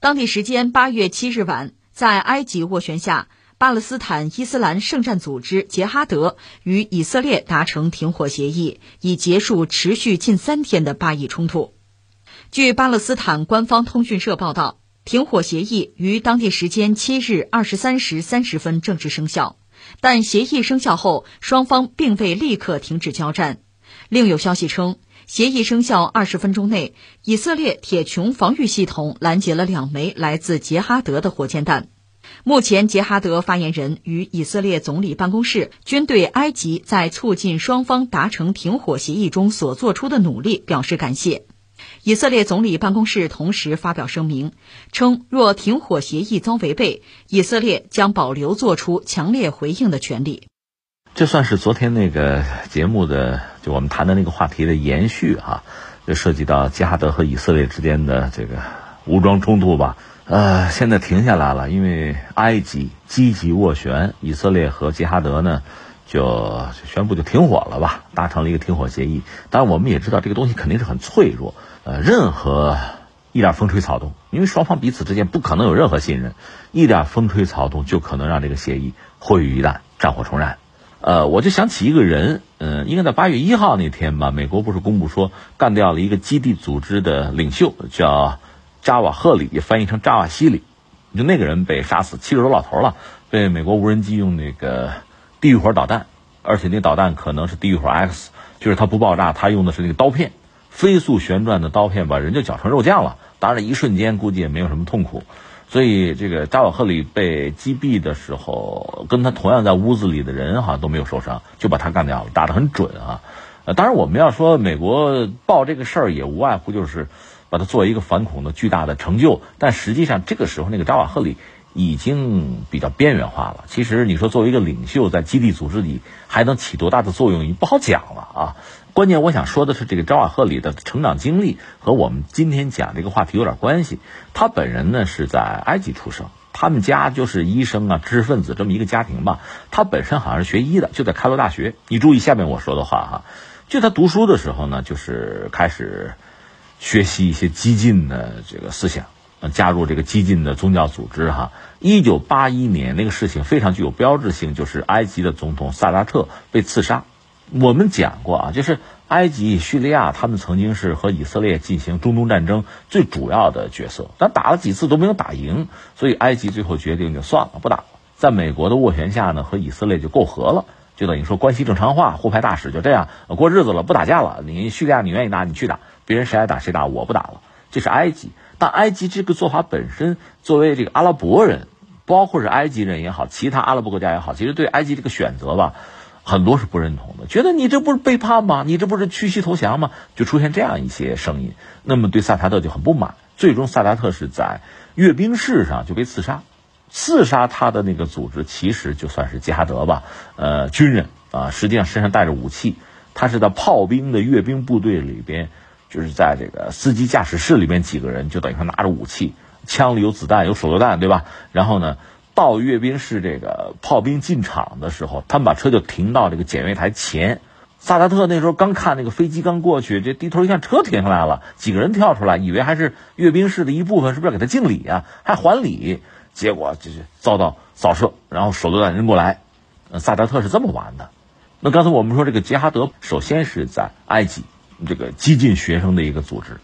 当地时间八月七日晚，在埃及斡旋下，巴勒斯坦伊斯兰圣战组织杰哈德与以色列达成停火协议，以结束持续近三天的巴以冲突。据巴勒斯坦官方通讯社报道，停火协议于当地时间七日二十三时三十分正式生效，但协议生效后，双方并未立刻停止交战。另有消息称。协议生效二十分钟内，以色列铁穹防御系统拦截了两枚来自杰哈德的火箭弹。目前，杰哈德发言人与以色列总理办公室均对埃及在促进双方达成停火协议中所做出的努力表示感谢。以色列总理办公室同时发表声明称，若停火协议遭违背，以色列将保留作出强烈回应的权利。这算是昨天那个节目的，就我们谈的那个话题的延续哈，就涉及到加德和以色列之间的这个武装冲突吧。呃，现在停下来了，因为埃及积极斡旋，以色列和杰哈德呢就宣布就停火了吧，达成了一个停火协议。当然，我们也知道这个东西肯定是很脆弱，呃，任何一点风吹草动，因为双方彼此之间不可能有任何信任，一点风吹草动就可能让这个协议毁于一旦，战火重燃。呃，我就想起一个人，嗯，应该在八月一号那天吧，美国不是公布说干掉了一个基地组织的领袖，叫扎瓦赫里，翻译成扎瓦西里，就那个人被杀死，七十多老头了，被美国无人机用那个地狱火导弹，而且那导弹可能是地狱火 X，就是它不爆炸，它用的是那个刀片，飞速旋转的刀片，把人就搅成肉酱了。当然，一瞬间估计也没有什么痛苦。所以，这个扎瓦赫里被击毙的时候，跟他同样在屋子里的人好像都没有受伤，就把他干掉了，打得很准啊。呃，当然我们要说美国报这个事儿，也无外乎就是把它作为一个反恐的巨大的成就。但实际上，这个时候那个扎瓦赫里已经比较边缘化了。其实你说作为一个领袖，在基地组织里还能起多大的作用，也不好讲了啊。关键我想说的是，这个扎瓦赫里的成长经历和我们今天讲这个话题有点关系。他本人呢是在埃及出生，他们家就是医生啊，知识分子这么一个家庭吧。他本身好像是学医的，就在开罗大学。你注意下面我说的话哈，就他读书的时候呢，就是开始学习一些激进的这个思想，加入这个激进的宗教组织哈。一九八一年那个事情非常具有标志性，就是埃及的总统萨达特被刺杀。我们讲过啊，就是埃及、叙利亚，他们曾经是和以色列进行中东战争最主要的角色，但打了几次都没有打赢，所以埃及最后决定就算了，不打了。在美国的斡旋下呢，和以色列就媾和了，就等于说关系正常化，互派大使就这样过日子了，不打架了。你叙利亚你愿意打你去打，别人谁爱打谁打，我不打了。这是埃及，但埃及这个做法本身，作为这个阿拉伯人，包括是埃及人也好，其他阿拉伯国家也好，其实对埃及这个选择吧。很多是不认同的，觉得你这不是背叛吗？你这不是屈膝投降吗？就出现这样一些声音，那么对萨达特就很不满。最终，萨达特是在阅兵式上就被刺杀。刺杀他的那个组织其实就算是吉哈德吧，呃，军人啊，实际上身上带着武器。他是在炮兵的阅兵部队里边，就是在这个司机驾驶室里面几个人，就等于说拿着武器，枪里有子弹，有手榴弹，对吧？然后呢？到阅兵式这个炮兵进场的时候，他们把车就停到这个检阅台前。萨达特那时候刚看那个飞机刚过去，这低头一看车停下来了，几个人跳出来，以为还是阅兵式的一部分，是不是要给他敬礼啊？还还礼？结果就是遭到扫射，然后手榴弹扔过来。萨达特是这么玩的。那刚才我们说这个杰哈德，首先是在埃及这个激进学生的一个组织，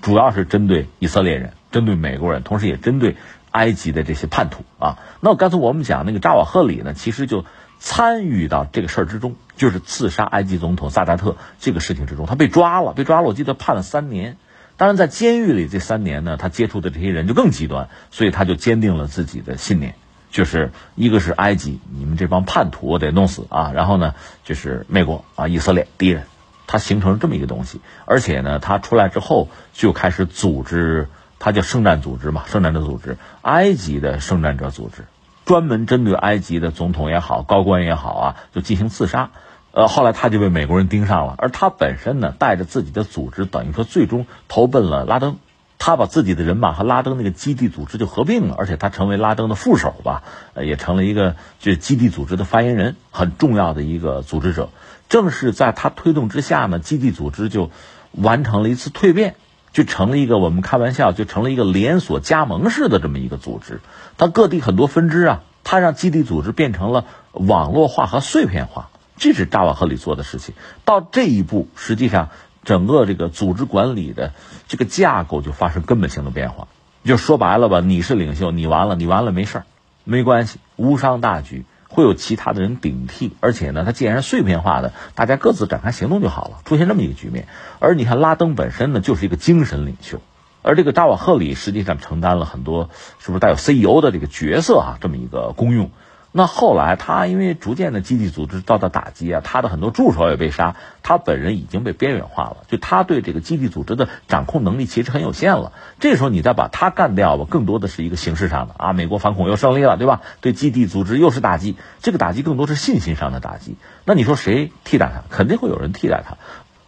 主要是针对以色列人，针对美国人，同时也针对。埃及的这些叛徒啊，那刚才我们讲那个扎瓦赫里呢，其实就参与到这个事儿之中，就是刺杀埃及总统萨达特这个事情之中，他被抓了，被抓了，我记得判了三年。当然，在监狱里这三年呢，他接触的这些人就更极端，所以他就坚定了自己的信念，就是一个是埃及，你们这帮叛徒我得弄死啊，然后呢，就是美国啊，以色列敌人，他形成了这么一个东西，而且呢，他出来之后就开始组织。他叫圣战组织嘛，圣战者组织，埃及的圣战者组织，专门针对埃及的总统也好，高官也好啊，就进行刺杀。呃，后来他就被美国人盯上了，而他本身呢，带着自己的组织，等于说最终投奔了拉登。他把自己的人马和拉登那个基地组织就合并了，而且他成为拉登的副手吧，呃，也成了一个就基地组织的发言人，很重要的一个组织者。正是在他推动之下呢，基地组织就完成了一次蜕变。就成了一个我们开玩笑，就成了一个连锁加盟式的这么一个组织。它各地很多分支啊，它让基地组织变成了网络化和碎片化，这是扎瓦赫里做的事情。到这一步，实际上整个这个组织管理的这个架构就发生根本性的变化。就说白了吧，你是领袖，你完了，你完了没事儿，没关系，无伤大局。会有其他的人顶替，而且呢，它既然是碎片化的，大家各自展开行动就好了，出现这么一个局面。而你看拉登本身呢，就是一个精神领袖，而这个扎瓦赫里实际上承担了很多，是不是带有 CEO 的这个角色啊？这么一个功用。那后来他因为逐渐的基地组织遭到打击啊，他的很多助手也被杀，他本人已经被边缘化了，就他对这个基地组织的掌控能力其实很有限了。这时候你再把他干掉吧，更多的是一个形式上的啊，美国反恐又胜利了，对吧？对基地组织又是打击，这个打击更多是信心上的打击。那你说谁替代他？肯定会有人替代他。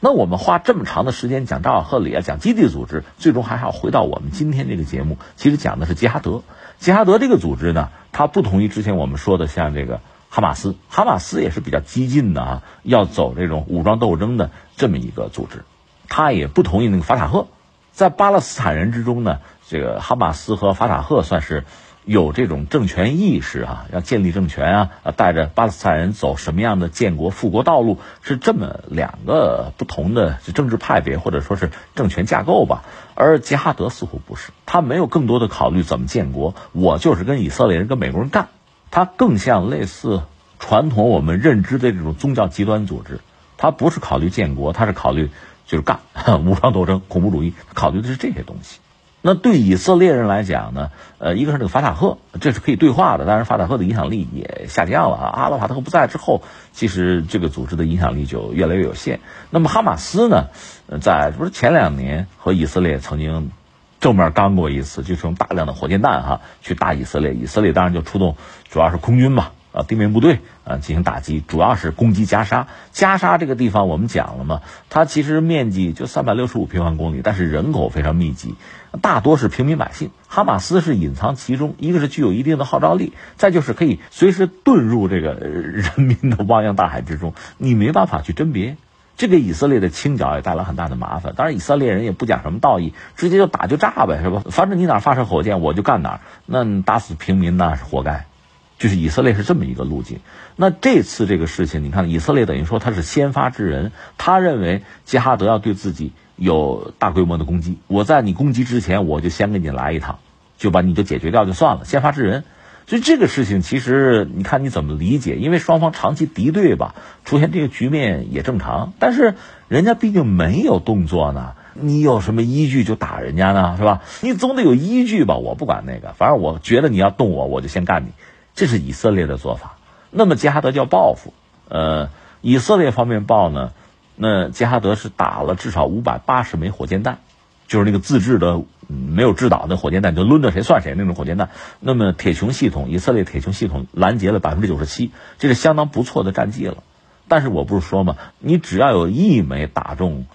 那我们花这么长的时间讲扎瓦赫里啊，讲基地组织，最终还要回到我们今天这个节目，其实讲的是杰哈德。杰哈德这个组织呢，它不同于之前我们说的像这个哈马斯，哈马斯也是比较激进的啊，要走这种武装斗争的这么一个组织。它也不同意那个法塔赫，在巴勒斯坦人之中呢，这个哈马斯和法塔赫算是。有这种政权意识啊，要建立政权啊，带着巴勒斯坦人走什么样的建国复国道路，是这么两个不同的政治派别或者说是政权架构吧。而杰哈德似乎不是，他没有更多的考虑怎么建国，我就是跟以色列人、跟美国人干。他更像类似传统我们认知的这种宗教极端组织，他不是考虑建国，他是考虑就是干 武装斗争、恐怖主义，考虑的是这些东西。那对以色列人来讲呢？呃，一个是那个法塔赫，这是可以对话的，但是法塔赫的影响力也下降了啊。阿拉法特不在之后，其实这个组织的影响力就越来越有限。那么哈马斯呢，在不是前两年和以色列曾经正面刚过一次，就是用大量的火箭弹哈去打以色列，以色列当然就出动，主要是空军嘛。啊，地面部队啊进行打击，主要是攻击加沙。加沙这个地方我们讲了嘛，它其实面积就三百六十五平方公里，但是人口非常密集，大多是平民百姓。哈马斯是隐藏其中，一个是具有一定的号召力，再就是可以随时遁入这个人民的汪洋大海之中，你没办法去甄别。这给以色列的清剿也带来很大的麻烦。当然，以色列人也不讲什么道义，直接就打就炸呗，是吧？反正你哪发射火箭，我就干哪。那打死平民那是活该。就是以色列是这么一个路径，那这次这个事情，你看以色列等于说他是先发制人，他认为杰哈德要对自己有大规模的攻击，我在你攻击之前，我就先给你来一趟，就把你就解决掉就算了，先发制人。所以这个事情其实你看你怎么理解？因为双方长期敌对吧，出现这个局面也正常。但是人家毕竟没有动作呢，你有什么依据就打人家呢？是吧？你总得有依据吧？我不管那个，反正我觉得你要动我，我就先干你。这是以色列的做法，那么杰哈德叫报复，呃，以色列方面报呢，那杰哈德是打了至少五百八十枚火箭弹，就是那个自制的没有制导的火箭弹，就抡着谁算谁那种火箭弹。那么铁穹系统，以色列铁穹系统拦截了百分之九十七，这是相当不错的战绩了。但是我不是说嘛，你只要有一枚打中。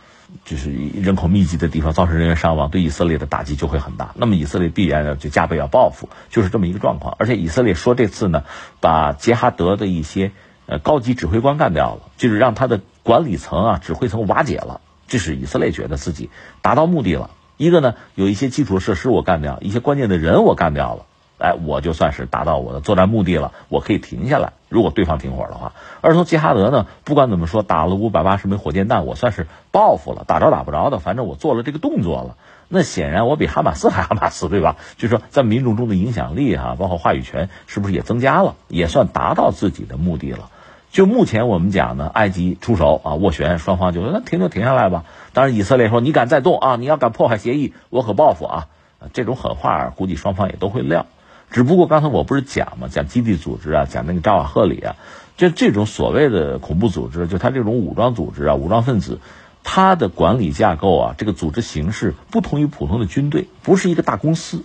就是人口密集的地方造成人员伤亡，对以色列的打击就会很大。那么以色列必然就加倍要报复，就是这么一个状况。而且以色列说这次呢，把杰哈德的一些呃高级指挥官干掉了，就是让他的管理层啊指挥层瓦解了。这是以色列觉得自己达到目的了。一个呢，有一些基础设施我干掉，一些关键的人我干掉了。哎，我就算是达到我的作战目的了，我可以停下来。如果对方停火的话，而从杰哈德呢，不管怎么说，打了五百八十枚火箭弹，我算是报复了，打着打不着的，反正我做了这个动作了。那显然我比哈马斯 还哈马斯，对吧？就说在民众中的影响力哈，包括话语权，是不是也增加了？也算达到自己的目的了。就目前我们讲呢，埃及出手啊，斡旋，双方就说那停就停下来吧。当然以色列说你敢再动啊，你要敢破坏协议，我可报复啊。这种狠话估计双方也都会撂。只不过刚才我不是讲嘛，讲基地组织啊，讲那个扎瓦赫里啊，就这种所谓的恐怖组织，就他这种武装组织啊，武装分子，他的管理架构啊，这个组织形式不同于普通的军队，不是一个大公司，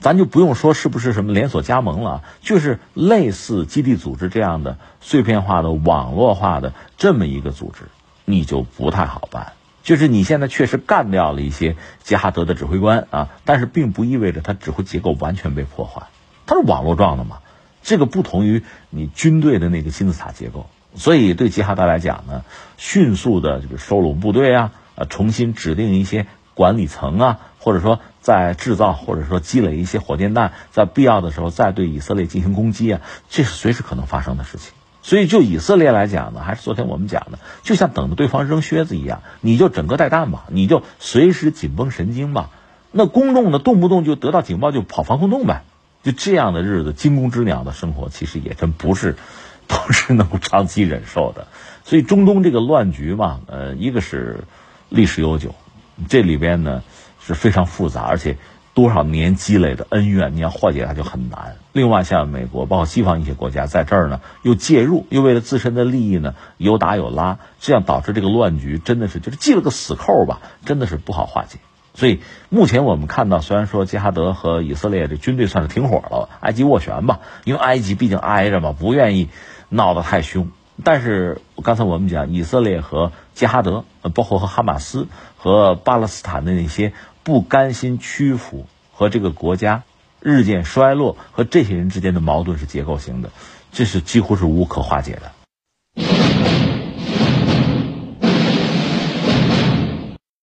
咱就不用说是不是什么连锁加盟了，就是类似基地组织这样的碎片化的网络化的这么一个组织，你就不太好办。就是你现在确实干掉了一些杰哈德的指挥官啊，但是并不意味着他指挥结构完全被破坏。它是网络状的嘛，这个不同于你军队的那个金字塔结构，所以对吉哈德来讲呢，迅速的这个收拢部队啊，呃，重新指定一些管理层啊，或者说在制造或者说积累一些火箭弹，在必要的时候再对以色列进行攻击啊，这是随时可能发生的事情。所以就以色列来讲呢，还是昨天我们讲的，就像等着对方扔靴子一样，你就整个带弹吧，你就随时紧绷神经吧。那公众呢，动不动就得到警报就跑防空洞呗，就这样的日子，惊弓之鸟的生活，其实也真不是，不是能够长期忍受的。所以中东这个乱局嘛，呃，一个是历史悠久，这里边呢是非常复杂，而且多少年积累的恩怨，你要化解它就很难。另外，像美国，包括西方一些国家在这儿呢，又介入，又为了自身的利益呢，有打有拉，这样导致这个乱局真的是就是系了个死扣吧，真的是不好化解。所以目前我们看到，虽然说杰哈德和以色列的军队算是停火了，埃及斡旋吧，因为埃及毕竟挨着嘛，不愿意闹得太凶。但是刚才我们讲，以色列和杰哈德，包括和哈马斯和巴勒斯坦的那些不甘心屈服和这个国家日渐衰落和这些人之间的矛盾是结构性的，这是几乎是无可化解的。